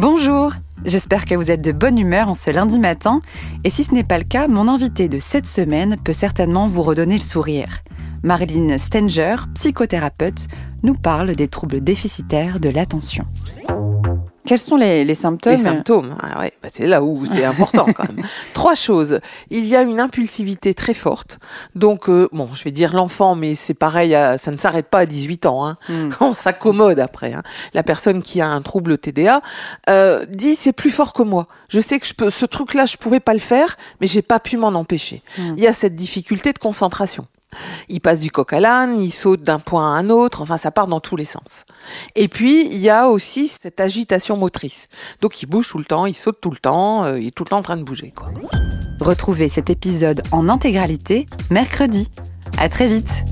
Bonjour, j'espère que vous êtes de bonne humeur en ce lundi matin. Et si ce n'est pas le cas, mon invité de cette semaine peut certainement vous redonner le sourire. Marilyn Stenger, psychothérapeute, nous parle des troubles déficitaires de l'attention. Quels sont les, symptômes Les symptômes, ah ouais, bah, c'est là où c'est important quand même. Trois choses. Il y a une impulsivité très forte. Donc, euh, bon, je vais dire l'enfant, mais c'est pareil, ça ne s'arrête pas à 18 ans. Hein. Hmm. On s'accommode après. Hein. La personne qui a un trouble TDA euh, dit c'est plus fort que moi. Je sais que je peux, ce truc-là, je pouvais pas le faire, mais j'ai pas pu m'en empêcher. Hmm. Il y a cette difficulté de concentration. Il passe du coq à l'âne, il saute d'un point à un autre, enfin ça part dans tous les sens. Et puis il y a aussi cette agitation motrice. Donc il bouge tout le temps, il saute tout le temps, euh, il est tout le temps en train de bouger. Retrouvez cet épisode en intégralité mercredi. À très vite.